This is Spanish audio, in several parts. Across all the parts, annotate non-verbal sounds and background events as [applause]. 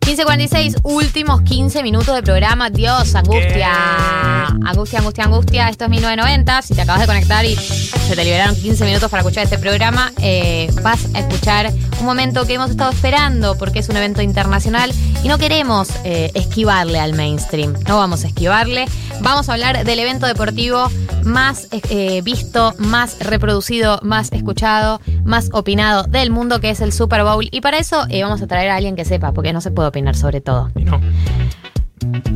15.46, últimos 15 minutos de programa. Dios, angustia. Angustia, angustia, angustia. Esto es 1990. Si te acabas de conectar y se te liberaron 15 minutos para escuchar este programa, eh, vas a escuchar un momento que hemos estado esperando porque es un evento internacional y no queremos eh, esquivarle al mainstream. No vamos a esquivarle. Vamos a hablar del evento deportivo más eh, visto, más reproducido, más escuchado, más opinado del mundo, que es el Super Bowl. Y para eso eh, vamos a traer a alguien que sepa, porque no se puede opinar sobre todo. No.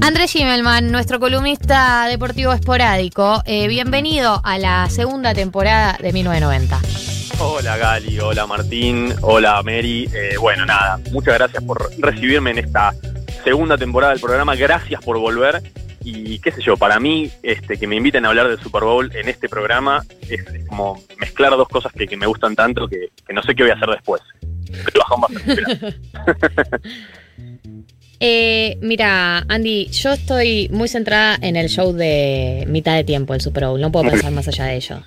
Andrés Schimmelman, nuestro columnista deportivo esporádico, bienvenido a la segunda temporada de 1990. Hola Gali, hola Martín, hola Mary. Eh, bueno, nada, muchas gracias por recibirme en esta segunda temporada del programa. Gracias por volver. Y qué sé yo, para mí, este, que me inviten a hablar del Super Bowl en este programa es, es como mezclar dos cosas que, que me gustan tanto que, que no sé qué voy a hacer después. [laughs] Pero. [laughs] Eh, mira, Andy, yo estoy muy centrada en el show de mitad de tiempo, el Super Bowl. No puedo pensar más allá de ello.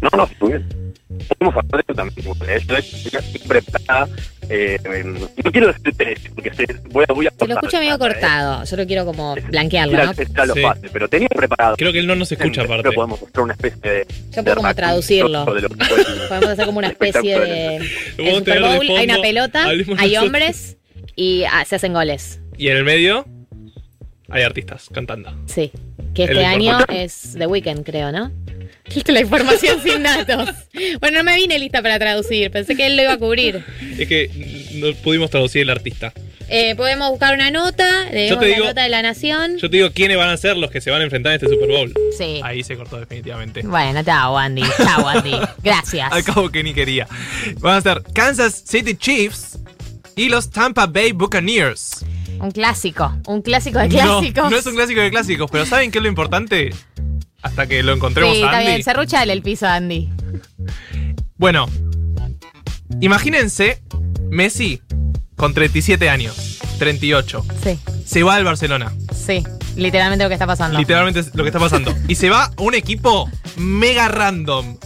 No, no, muy bien. Podemos hablar de eso también. Esto es estoy preparada. Eh, no quiero decirte porque se- voy a, voy a Te lo escucho medio ¿eh? cortado. Yo lo quiero como blanquearlo, Mira, ¿no? está lo Sí. fácil, pero tenía preparado. Creo que él no nos escucha Creo aparte. que podemos mostrar una especie de. Yo puedo como traducirlo. de lo que fue [laughs] el- Podemos hacer como una [laughs] especie de. El Podemos Super de Bowl, hay una pelota, hablemos hay nosotros. hombres y ah, se hacen goles. Y en el medio hay artistas cantando. Sí. Que este año es The Weeknd, creo, ¿no? [laughs] La información [laughs] sin datos. Bueno, no me vine lista para traducir. Pensé que él lo iba a cubrir. Es que no pudimos traducir el artista. Eh, podemos buscar una nota, Yo te la digo- nota de la nación. Yo te digo quiénes van a ser los que se van a enfrentar en este Super Bowl. Sí. Ahí se cortó definitivamente. Bueno, chao, Andy. Chao, Andy. Gracias. Al cabo que ni quería. Van a ser Kansas City Chiefs y los Tampa Bay Buccaneers. Un clásico. Un clásico de clásicos. No, no es un clásico de clásicos, pero ¿saben qué es lo importante? Hasta que lo encontremos Sí, a está Andy. bien. Cerruchale el piso, Andy. Bueno, imagínense Messi con 37 años, 38. Sí, Se va al Barcelona. sí. Literalmente lo que está pasando. Literalmente es lo que está pasando. Y se va a un equipo mega random,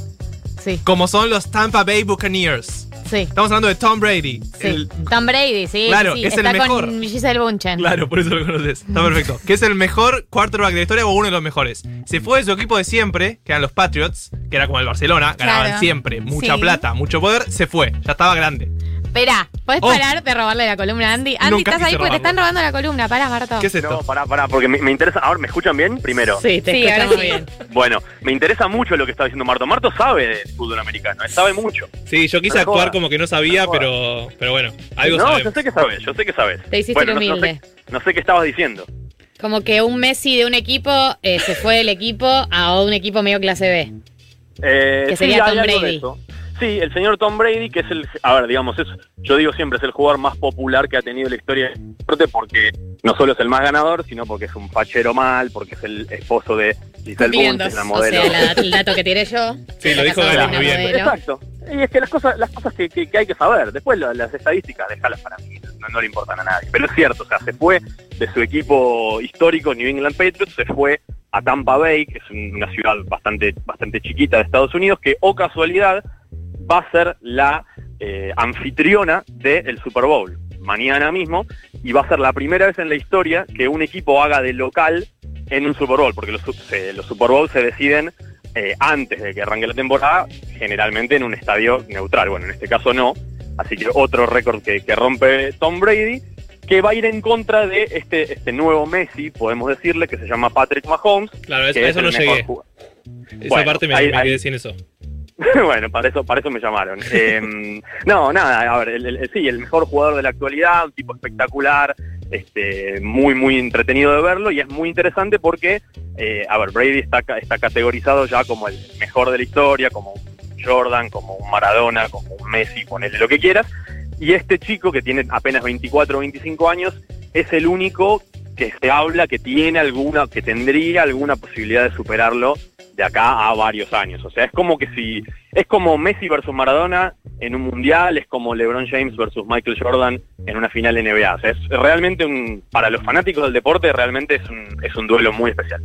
Sí, como son los Tampa Bay Buccaneers. Sí. Estamos hablando de Tom Brady. Sí. el- Tom Brady, sí. Claro, sí, es el Está mejor. con Giselle Bunchen. Claro, por eso lo conoces. Está perfecto. Que es el mejor quarterback de la historia o uno de los mejores. Se fue de su equipo de siempre, que eran los Patriots, que era como el Barcelona, ganaban Claro. siempre, mucha plata, mucho poder. Se fue, ya estaba grande. Espera, ¿podés Oh. parar de robarle la columna a Andy? Andy, Nunca estás ahí porque te están robando la columna. Pará, Marto. ¿Qué es esto? No, pará, pará, porque me, me interesa. Ahora, ¿me escuchan bien? Primero. Sí, te Sí, ahora escuchamos sí. bien. Bueno, me interesa mucho lo que está diciendo Marto. Marto sabe de fútbol americano, sabe mucho. Sí, yo quise No actuar como que no sabía, No pero, pero bueno, algo no, yo sé que sabes, yo sé que sabes. Te hiciste Bueno, el no- no humilde. sé- No sé qué estabas diciendo. Como que un Messi de un equipo eh, se fue del equipo a un equipo medio clase B. Eh, Que sería Tom Brady. Sí, el señor Tom Brady, que es el, a ver, digamos, es, yo digo siempre, es el jugador más popular que ha tenido la historia del deporte porque no solo es el más ganador, sino porque es un fachero mal, porque es el esposo de Giselle. Bunchen, la O modelo. sea, la- el dato que tiré yo. Sí, lo dijo muy bien. Exacto. Y es que las cosas, las cosas que, que- que hay que saber, después las estadísticas, déjalas para mí, no, no le importan a nadie. Pero es cierto, o sea, se fue de su equipo histórico, New England Patriots, se fue a Tampa Bay, que es un- una ciudad bastante, bastante chiquita de Estados Unidos, que, o casualidad, va a ser la eh, anfitriona del Super Bowl mañana mismo y va a ser la primera vez en la historia que un equipo haga de local en un Super Bowl, porque los, se- los Super Bowl se deciden eh, antes de que arranque la temporada, generalmente en un estadio neutral. Bueno, en este caso no. Así que otro récord que, que rompe Tom Brady, que va a ir en contra de este, este nuevo Messi, podemos decirle, que se llama Patrick Mahomes. Claro, eso, que es eso no mejor llegué. Esa Bueno, parte me, ahí- me ahí- quedé sin eso. [laughs] bueno, para eso, para eso me llamaron. [laughs] Eh, no, nada, a ver, el- el- sí, el mejor jugador de la actualidad, un tipo espectacular, este, muy, muy entretenido de verlo y es muy interesante porque, eh, a ver, Brady está, está categorizado ya como el mejor de la historia, como un Jordan, como un Maradona, como un Messi, ponele lo que quieras. Y este chico que tiene apenas 24 o 25 años es el único que se habla que tiene alguna, que tendría alguna posibilidad de superarlo de acá a varios años. O sea, es como que si, es como Messi versus Maradona en un mundial, es como LeBron James versus Michael Jordan en una final NBA. O sea, es realmente un, para los fanáticos del deporte, realmente es un, es un duelo muy especial.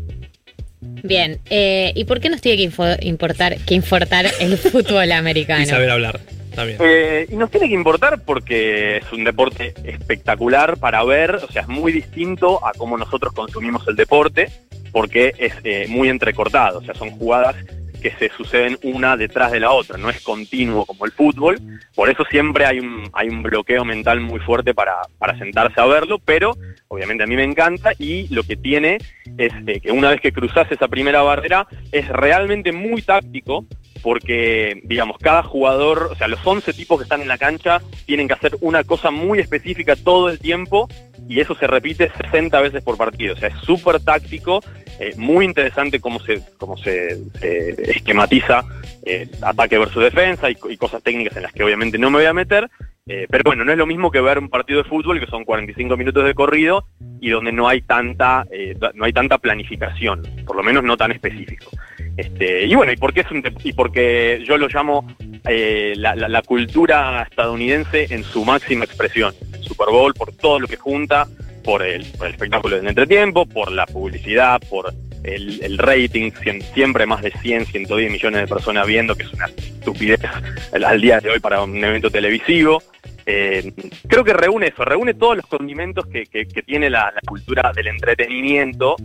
Bien, eh, ¿y por qué nos tiene que, info- importar, que importar el [laughs] fútbol americano? Y saber hablar también. Eh, y nos tiene que importar porque es un deporte espectacular para ver, o sea, es muy distinto a cómo nosotros consumimos el deporte, porque es eh, muy entrecortado, o sea, son jugadas que se suceden una detrás de la otra, no es continuo como el fútbol, por eso siempre hay un, hay un bloqueo mental muy fuerte para, para sentarse a verlo, pero obviamente a mí me encanta y lo que tiene es eh, que una vez que cruzas esa primera barrera es realmente muy táctico porque, digamos, cada jugador, o sea, los 11 tipos que están en la cancha tienen que hacer una cosa muy específica todo el tiempo y eso se repite 60 veces por partido. O sea, es súper táctico, eh, muy interesante cómo se, cómo se, esquematiza eh, ataque versus defensa y, co- y cosas técnicas en las que obviamente no me voy a meter. eh, pero bueno, no es lo mismo que ver un partido de fútbol que son 45 minutos de corrido y donde no hay tanta, eh, no hay tanta planificación, por lo menos no tan específico. Este, y bueno, y porque es un y porque yo lo llamo eh, la, la- la cultura estadounidense en su máxima expresión, Super Bowl por todo lo que junta, por el, por el espectáculo del entretiempo, por la publicidad, por el, el rating, cien- siempre más de 100, 110 millones de personas viendo, que es una estupidez al, día de hoy para un evento televisivo. Eh, creo que reúne eso, reúne todos los condimentos que, que- tiene la, cultura del entretenimiento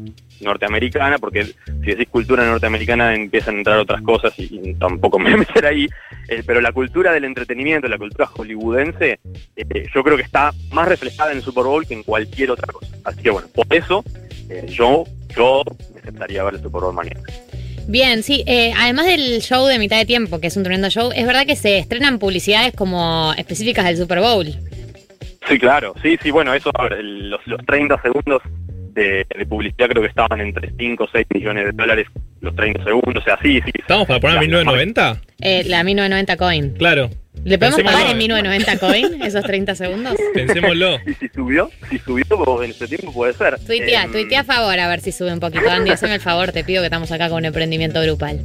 norteamericana, porque si decís cultura norteamericana empiezan a entrar otras cosas y, tampoco me voy a meter ahí, eh, pero la cultura del entretenimiento, la cultura hollywoodense, eh, yo creo que está más reflejada en el Super Bowl que en cualquier otra cosa. Así que bueno, por eso eh, yo, yo me sentaría a ver el Super Bowl mañana. Bien, sí, eh, además del show de mitad de tiempo, que es un tremendo show, es verdad que se estrenan publicidades como específicas del Super Bowl. Sí, claro, sí, sí, bueno, eso, los, los 30 segundos de, de publicidad creo que estaban entre 5 o 6 millones de dólares los 30 segundos, o sea, sí, sí. ¿Estamos para poner La- 1990? Eh, la 1990 coin. Claro. ¿Le podemos Pensémoslo. pagar en 1990 coin esos 30 segundos? [laughs] Pensémoslo. Y si subió, si subió vos en ese tiempo puede ser. Tuitea, Em, tuitea a favor a ver si sube un poquito. Andy, haceme el favor, te pido que estamos acá con un emprendimiento grupal.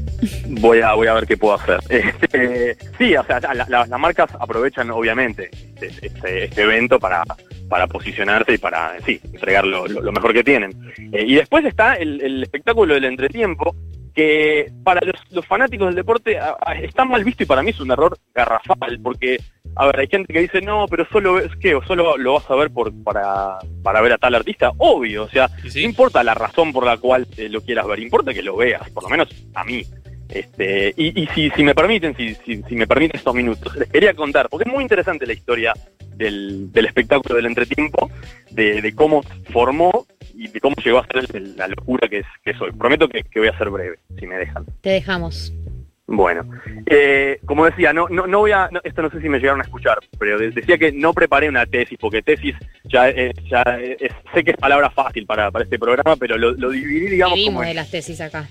Voy a, voy a ver qué puedo hacer. [laughs] Este, sí, o sea, la- la- las marcas aprovechan obviamente este, este- este evento para, para posicionarse y para, sí, entregar lo, lo- lo mejor que tienen. Eh, y después está el, el espectáculo del entretiempo, que para los, los fanáticos del deporte a- a- está mal visto y para mí es un error garrafal, porque, a ver, hay gente que dice, no, pero solo ves, ¿qué? ¿O solo lo vas a ver por, para, para ver a tal artista? Obvio, o sea, no importa la razón por la cual eh, lo quieras ver, importa que lo veas, por lo menos a mí. Este, y y si, si me permiten, si, si, si me permiten estos minutos, les quería contar, porque es muy interesante la historia del, del espectáculo del entretiempo, de, de cómo formó y de cómo llegó a ser la locura que es, que es hoy. Prometo que, que voy a ser breve, si me dejan. Te dejamos. Bueno, eh, como decía, no, no, no voy a, no, esto no sé si me llegaron a escuchar, pero de- decía que no preparé una tesis, porque tesis ya, eh, ya es- sé que es palabra fácil para, para este programa, pero lo, lo dividí, digamos, como Vivimos en, de las tesis acá.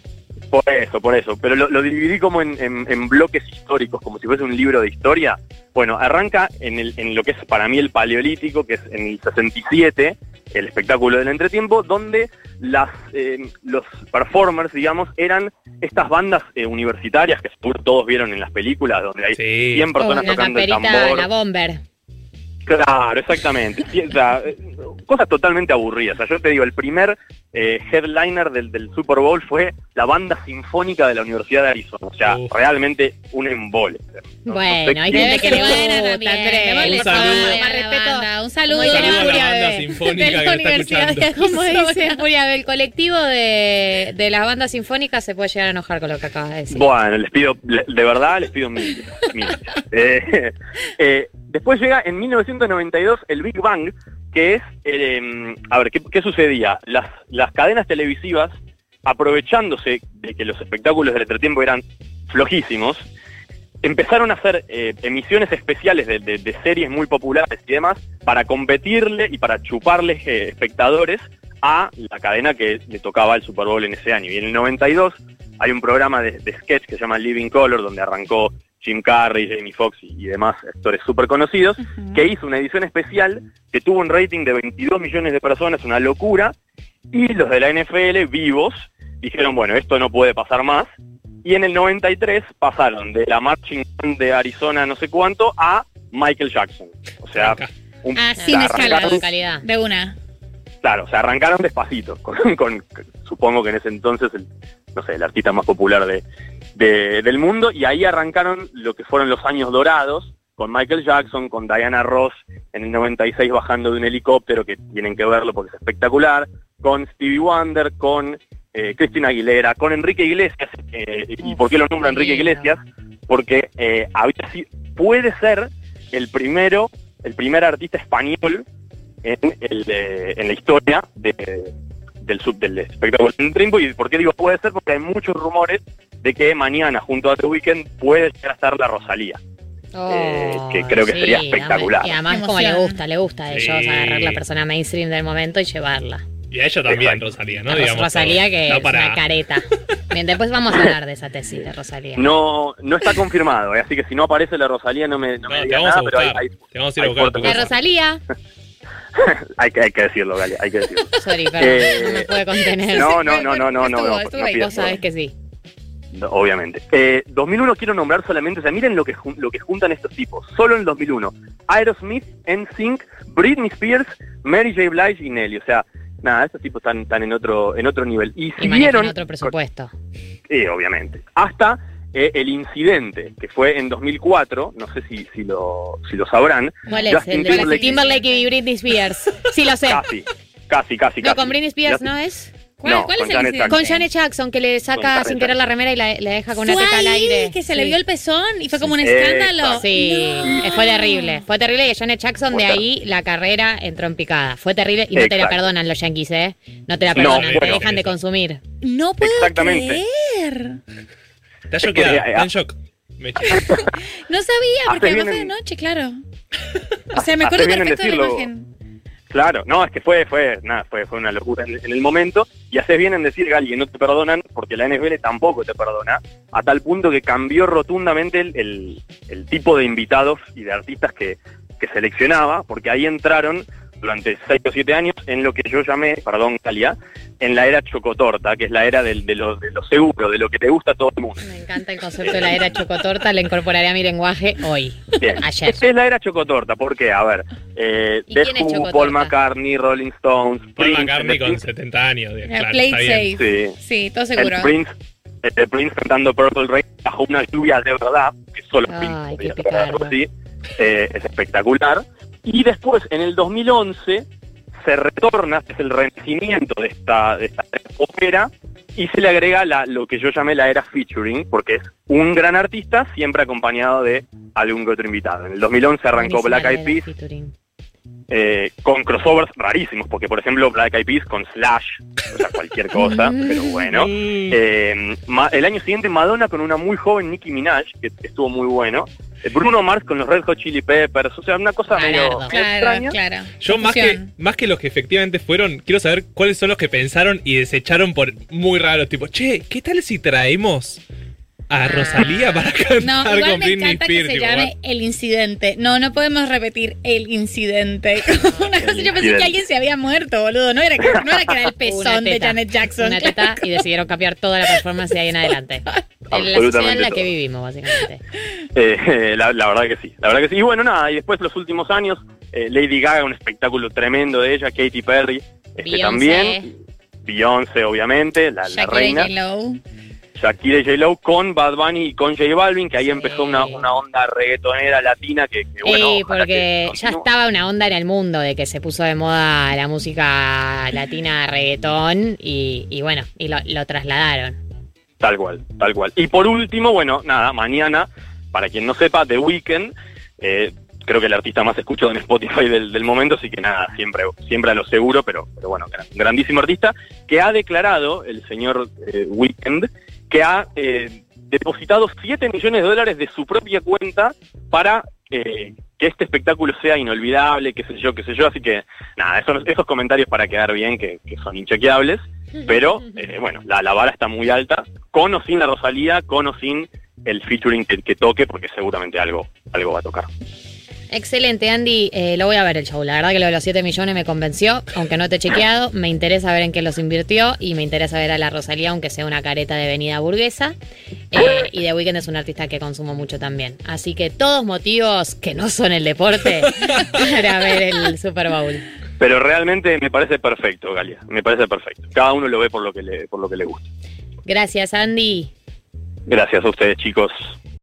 Por eso, por eso, pero lo, lo dividí como en, en- en bloques históricos, como si fuese un libro de historia. Bueno, arranca en, el, en lo que es para mí el paleolítico, que es en el 67, el espectáculo del entretiempo, donde las, eh, los performers, digamos, eran estas bandas eh, universitarias que todos vieron en las películas, donde hay Sí. 100 personas tocando el tambor. la bomber. Claro, exactamente. Sí, o sea, cosas totalmente aburridas. O sea, yo te digo, el primer eh, headliner del, del Super Bowl fue la banda sinfónica de la Universidad de Arizona. O sea, Uf. realmente un embole. No- no Bueno, sé hay gente que le gusta, Andrés. Un saludo. Un saludo, Como Un saludo a la banda sinfónica de que la está Universidad escuchando. de Como dice Furia, el colectivo de, de las bandas sinfónicas se puede llegar a enojar con lo que acabas de decir. Bueno, les pido, de verdad les pido mil. mil. [laughs] Eh, eh, después llega en 1992 el Big Bang, que es, eh, a ver, ¿qué, sucedía? Las, cadenas televisivas, aprovechándose de que los espectáculos del entretiempo eran flojísimos, empezaron a hacer eh, emisiones especiales de series muy populares y demás para competirle y para chuparles eh, espectadores a la cadena que le tocaba el Super Bowl en ese año. Y en el 92 hay un programa de, de sketch que se llama Living Color, donde arrancó Jim Carrey, Jamie Foxx y, y demás actores súper conocidos, que hizo una edición especial que tuvo un rating de 22 millones de personas, una locura, y los de la NFL vivos dijeron, bueno, esto no puede pasar más, y en el 93 pasaron de la Marching Band de Arizona no sé cuánto a Michael Jackson. O sea, un, Ah, sin sea, escalas. arrancaron- calidad. De una. Claro, o sea, arrancaron despacito, [laughs] con, con- supongo que en ese entonces el, no sé, el artista más popular de, de- del mundo, y ahí arrancaron lo que fueron los años dorados, con Michael Jackson, con Diana Ross en el 96 bajando de un helicóptero, que tienen que verlo porque es espectacular, con Stevie Wonder, con eh, Cristina Aguilera, con Enrique Iglesias, eh, ¿y por qué lo nombra Enrique. Iglesias? Porque eh, había puede ser el primero, el primer artista español en, el, en la historia de- del, sub, del espectáculo en Trimbo. ¿Y por qué digo puede ser? Porque hay muchos rumores de que mañana, junto a The Weeknd, puede llegar a estar la Rosalía. Eh, que creo que sería espectacular. Y además, como le gusta, le gusta a ellos Sí. agarrar la persona mainstream del momento y llevarla. Y a ella también, Exacto. Rosalía, ¿no? Digamos, Rosalía, todo. que No es para- una careta. [laughs] Bien, después vamos a hablar de esa tesis de Rosalía. No no está confirmado, eh, así que si no aparece la Rosalía no me, no No, me te digas vamos a nada, pero hay, hay, Te vamos a ir a hay buscar a tu fuertes La. Rosalía. [laughs] [laughs] hay que, hay que decirlo, Galia, hay que decirlo. Sorry, Eh, no me puede contener. No, no, no, no, no, no, y vos perdón. que sí. Obviamente. Eh, 2001 quiero nombrar solamente, o sea, miren lo que, lo que juntan estos tipos. Solo en 2001. Aerosmith, NSYNC, Britney Spears, Mary J. Blige y Nelly. O sea, nada, estos tipos están, están en otro en otro nivel. Y Y si manejan vieron... otro presupuesto. Sí, obviamente. Hasta eh, el incidente, que fue en 2004, no sé si, si, lo, si lo sabrán. ¿Cuál es? Justin El de Timberlake. Timberlake y Britney Spears. Sí, lo sé. Casi, casi, casi, No, casi. con Britney Spears, Justin- ¿no es? ¿Cuál, No, cuál con es el Janet incidente? Con Janet Jackson, que le saca sin querer la remera y la, la deja con una ¿Fue teta al aire. que se le vio el pezón y fue como un escándalo? Sí, No. eh, fue terrible. Fue terrible y a Janet Jackson de ahí la carrera entró en picada. Fue terrible y no te la perdonan los yankees, ¿eh? No te la No, perdonan, te bueno. dejan de consumir. No puedo Exactamente. creer. Está eh, está ah. en shock. Meche. [laughs] No sabía, porque Hace además fue de noche, claro. [laughs] O sea, me Hace acuerdo perfecto de la imagen. Claro, no, es que fue, fue, nada, fue, fue una locura en, en el momento. Y haces bien en decir, Gali, que no te perdonan, porque la NFL tampoco te perdona, a tal punto que cambió rotundamente el, el- el tipo de invitados y de artistas que, que seleccionaba, porque ahí entraron durante seis o siete años en lo que yo llamé, perdón, Galia, en la era chocotorta, que es la era del- de, lo, de lo seguro, de lo que te gusta a todo el mundo. Me encanta el concepto de la era chocotorta, la incorporaré a mi lenguaje hoy. Bien. Ayer. Esta es la era chocotorta, ¿por qué? A ver, eh, ¿Y The quién es Who, Chocotorta? Paul McCartney, Rolling Stones, Paul Prince, McCartney con Prince- 70 años. de- Eh, Claro, Play está bien. safe. Sí. Sí, todo seguro. El Prince, el Prince cantando Purple Rain bajo una lluvia de verdad, que solo Ay, Prince podía hacer así, eh, es espectacular. Y después, en el 2011, se retorna, es el renacimiento de esta, de esta ópera, y se le agrega la, lo que yo llamé la era featuring, porque es un gran artista siempre acompañado de algún que otro invitado. En el 2011 arrancó Black la Eyed Peas. Eh, con crossovers rarísimos, porque por ejemplo Black Eyed Peas con Slash, o sea, cualquier cosa, [laughs] pero bueno. Eh, el año siguiente Madonna con una muy joven Nicki Minaj, que estuvo muy bueno. Eh, Bruno Mars con los Red Hot Chili Peppers, o sea, una cosa medio, Galardo. medio Claro, extraña. claro. Yo más que, más que los que efectivamente fueron, quiero saber cuáles son los que pensaron y desecharon por muy raros. Tipo, che, ¿qué tal si traemos a Rosalía para cantar No, igual con me Britney encanta que Spears? se Tipo, llame el incidente. No, no podemos repetir el incidente. [laughs] Una cosa, yo pensé que alguien se había muerto, boludo. No era que, no era, que era el pezón de. Janet Jackson. Una teta y decidieron cambiar toda la performance de ahí en [laughs] adelante. En la sociedad en la que vivimos, básicamente. Eh, la, la verdad que sí, la verdad que sí. Y bueno, nada, y después los últimos años, eh, Lady Gaga, un espectáculo tremendo de ella, Katy Perry, este Beyoncé. también. Beyoncé, obviamente, la, la reina. Shakira y J-Lo con Bad Bunny y con J Balvin, que ahí Sí. empezó una, una onda reggaetonera latina que, que, bueno, ojalá porque que ya estaba una onda en el mundo de que se puso de moda la música latina reggaetón y, y bueno, y lo, lo trasladaron. Tal cual, tal cual. Y por último, bueno, nada, mañana, para quien no sepa, The Weeknd, eh, creo que el artista más escuchado en Spotify del, del momento, así que nada, siempre, siempre a lo seguro, pero, pero bueno, gran- grandísimo artista, que ha declarado, el señor eh, Weeknd, que ha eh, depositado 7 millones de dólares de su propia cuenta para eh, que este espectáculo sea inolvidable, qué sé yo, qué sé yo, así que nada, esos, esos comentarios para quedar bien, que, que son inchequeables, pero eh, bueno, la, la vara está muy alta, con o sin la Rosalía, con o sin el featuring que, que toque, porque seguramente algo, algo va a tocar. Excelente, Andy. Eh, lo voy a ver el show. La verdad que lo de los 7 millones me convenció, aunque no te he chequeado. Me interesa ver en qué los invirtió y me interesa ver a la Rosalía, aunque sea una careta de venida burguesa. Eh, y The Weeknd es un artista que consumo mucho también. Así que todos motivos que no son el deporte [laughs] para ver el Super Bowl. Pero realmente me parece perfecto, Galia, me parece perfecto. Cada uno lo ve por lo que le, por lo que le gusta. Gracias, Andy. Gracias a ustedes, chicos.